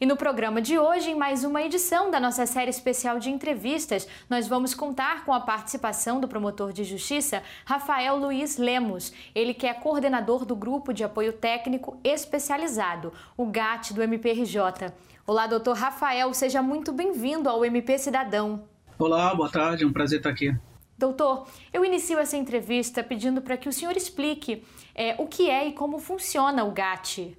E no programa de hoje, em mais uma edição da nossa série especial de entrevistas, nós vamos contar com a participação do promotor de justiça Rafael Luiz Lemos. Ele que é coordenador do Grupo de Apoio Técnico Especializado, o GAT do MPRJ. Olá, doutor Rafael, seja muito bem-vindo ao MP Cidadão. Olá, boa tarde, é um prazer estar aqui. Doutor, eu inicio essa entrevista pedindo para que o senhor explique é, o que é e como funciona o GAT.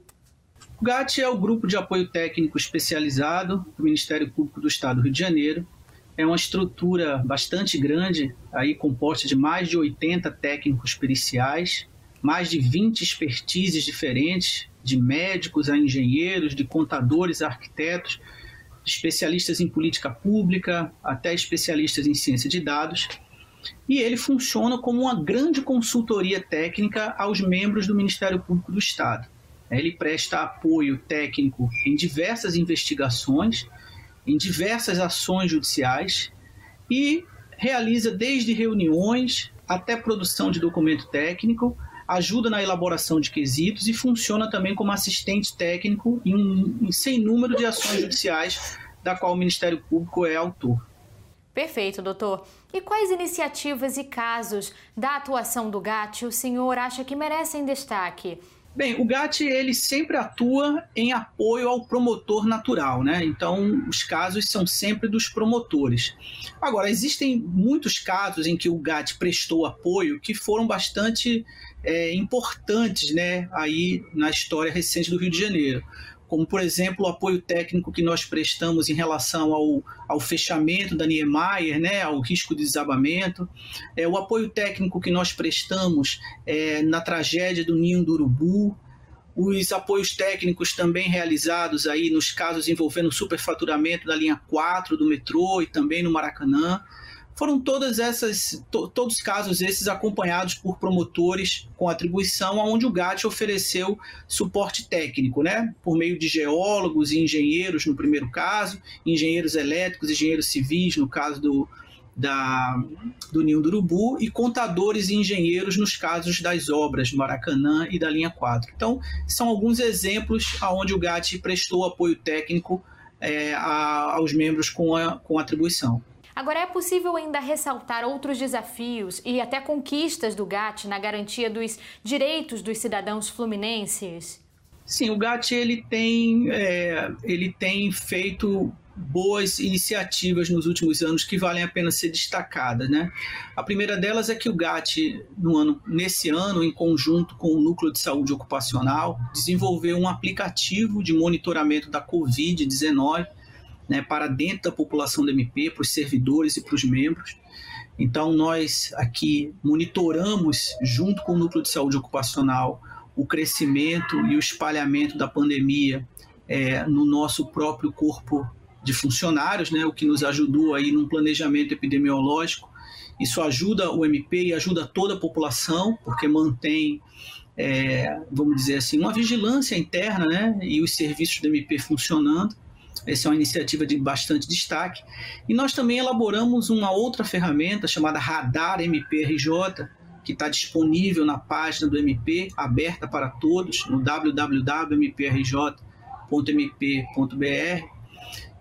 O GAT é o Grupo de Apoio Técnico Especializado do Ministério Público do Estado do Rio de Janeiro. É uma estrutura bastante grande, aí composta de mais de 80 técnicos periciais, mais de 20 expertises diferentes, de médicos a engenheiros, de contadores a arquitetos, especialistas em política pública, até especialistas em ciência de dados. E ele funciona como uma grande consultoria técnica aos membros do Ministério Público do Estado. Ele presta apoio técnico em diversas investigações, em diversas ações judiciais e realiza desde reuniões até produção de documento técnico, ajuda na elaboração de quesitos e funciona também como assistente técnico em um sem número de ações judiciais da qual o Ministério Público é autor. Perfeito, doutor. E quais iniciativas e casos da atuação do GAT o senhor acha que merecem destaque? Bem, o GAT ele sempre atua em apoio ao promotor natural, né? Então, os casos são sempre dos promotores. Agora, existem muitos casos em que o GAT prestou apoio que foram bastante é, importantes, né? Aí na história recente do Rio de Janeiro como por exemplo o apoio técnico que nós prestamos em relação ao, ao fechamento da Niemeyer, né, ao risco de desabamento, é, o apoio técnico que nós prestamos é, na tragédia do Ninho do Urubu, os apoios técnicos também realizados aí nos casos envolvendo superfaturamento da linha 4 do metrô e também no Maracanã. Foram todas essas, to, todos os casos esses acompanhados por promotores com atribuição, onde o GAT ofereceu suporte técnico, né? Por meio de geólogos e engenheiros no primeiro caso, engenheiros elétricos, engenheiros civis no caso do, da, do Ninho do Urubu e contadores e engenheiros nos casos das obras do Maracanã e da linha 4. Então, são alguns exemplos onde o GAT prestou apoio técnico é, a, aos membros com, a, com atribuição. Agora, é possível ainda ressaltar outros desafios e até conquistas do GAT na garantia dos direitos dos cidadãos fluminenses? Sim, o GAT ele tem, é, ele tem feito boas iniciativas nos últimos anos que valem a pena ser destacadas. Né? A primeira delas é que o GAT, no ano, nesse ano, em conjunto com o Núcleo de Saúde Ocupacional, desenvolveu um aplicativo de monitoramento da Covid-19 né, para dentro da população do MP, para os servidores e para os membros. Então, nós aqui monitoramos, junto com o Núcleo de Saúde Ocupacional, o crescimento e o espalhamento da pandemia é, no nosso próprio corpo de funcionários, né, o que nos ajudou aí num planejamento epidemiológico. Isso ajuda o MP e ajuda toda a população, porque mantém, é, vamos dizer assim, uma vigilância interna né, e os serviços do MP funcionando. Essa é uma iniciativa de bastante destaque. E nós também elaboramos uma outra ferramenta chamada Radar MPRJ, que está disponível na página do MP, aberta para todos, no www.mprj.mp.br,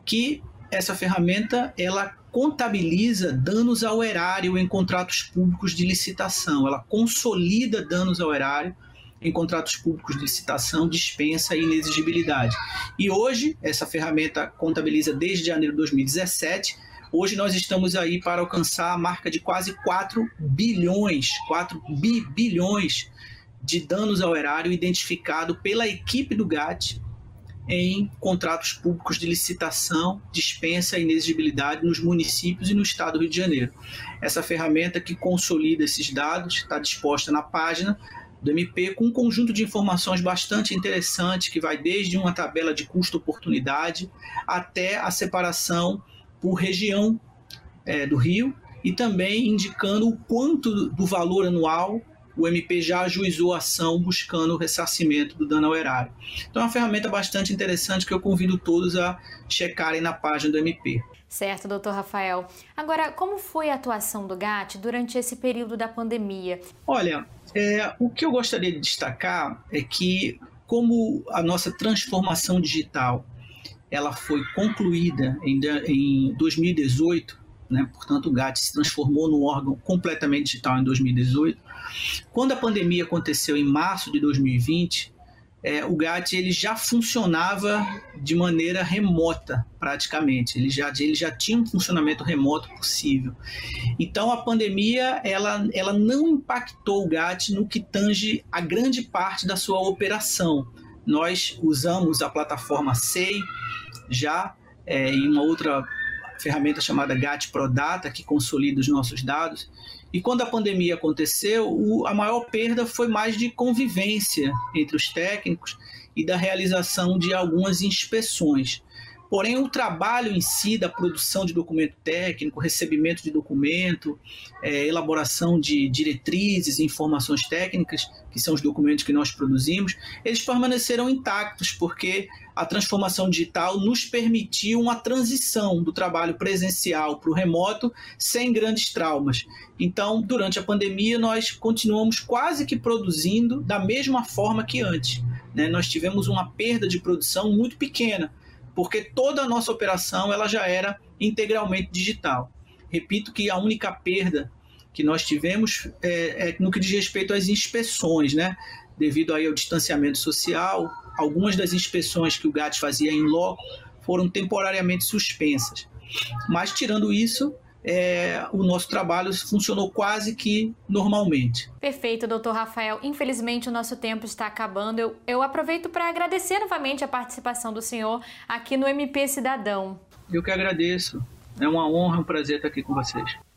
que essa ferramenta ela contabiliza danos ao erário em contratos públicos de licitação, ela consolida danos ao erário em contratos públicos de licitação, dispensa e inexigibilidade. E hoje, essa ferramenta contabiliza desde janeiro de 2017. Hoje nós estamos aí para alcançar a marca de quase 4 bilhões, 4 bi bilhões de danos ao erário identificado pela equipe do GAT em contratos públicos de licitação, dispensa e inexigibilidade nos municípios e no estado do Rio de Janeiro. Essa ferramenta que consolida esses dados está disposta na página do MP com um conjunto de informações bastante interessante que vai desde uma tabela de custo-oportunidade até a separação por região é, do Rio e também indicando o quanto do valor anual o MP já ajuizou a ação buscando o ressarcimento do dano ao erário. Então é uma ferramenta bastante interessante que eu convido todos a checarem na página do MP. Certo, doutor Rafael. Agora, como foi a atuação do GAT durante esse período da pandemia? Olha, é, o que eu gostaria de destacar é que, como a nossa transformação digital ela foi concluída em, em 2018, né? portanto o GAT se transformou num órgão completamente digital em 2018. Quando a pandemia aconteceu em março de 2020, é, o GAT ele já funcionava de maneira remota, praticamente. Ele já, ele já tinha um funcionamento remoto possível. Então, a pandemia ela, ela não impactou o GAT no que tange a grande parte da sua operação. Nós usamos a plataforma SEI já é, em uma outra ferramenta chamada GAT ProData, que consolida os nossos dados. E quando a pandemia aconteceu, o, a maior perda foi mais de convivência entre os técnicos e da realização de algumas inspeções. Porém, o trabalho em si da produção de documento técnico, recebimento de documento, é, elaboração de diretrizes e informações técnicas, que são os documentos que nós produzimos, eles permaneceram intactos, porque a transformação digital nos permitiu uma transição do trabalho presencial para o remoto sem grandes traumas. Então, durante a pandemia, nós continuamos quase que produzindo da mesma forma que antes. Né? Nós tivemos uma perda de produção muito pequena porque toda a nossa operação ela já era integralmente digital. Repito que a única perda que nós tivemos é, é no que diz respeito às inspeções, né? Devido aí ao distanciamento social, algumas das inspeções que o GAT fazia em loco foram temporariamente suspensas. Mas tirando isso, é, o nosso trabalho funcionou quase que normalmente. Perfeito, doutor Rafael. Infelizmente, o nosso tempo está acabando. Eu, eu aproveito para agradecer novamente a participação do senhor aqui no MP Cidadão. Eu que agradeço. É uma honra, um prazer estar aqui com vocês.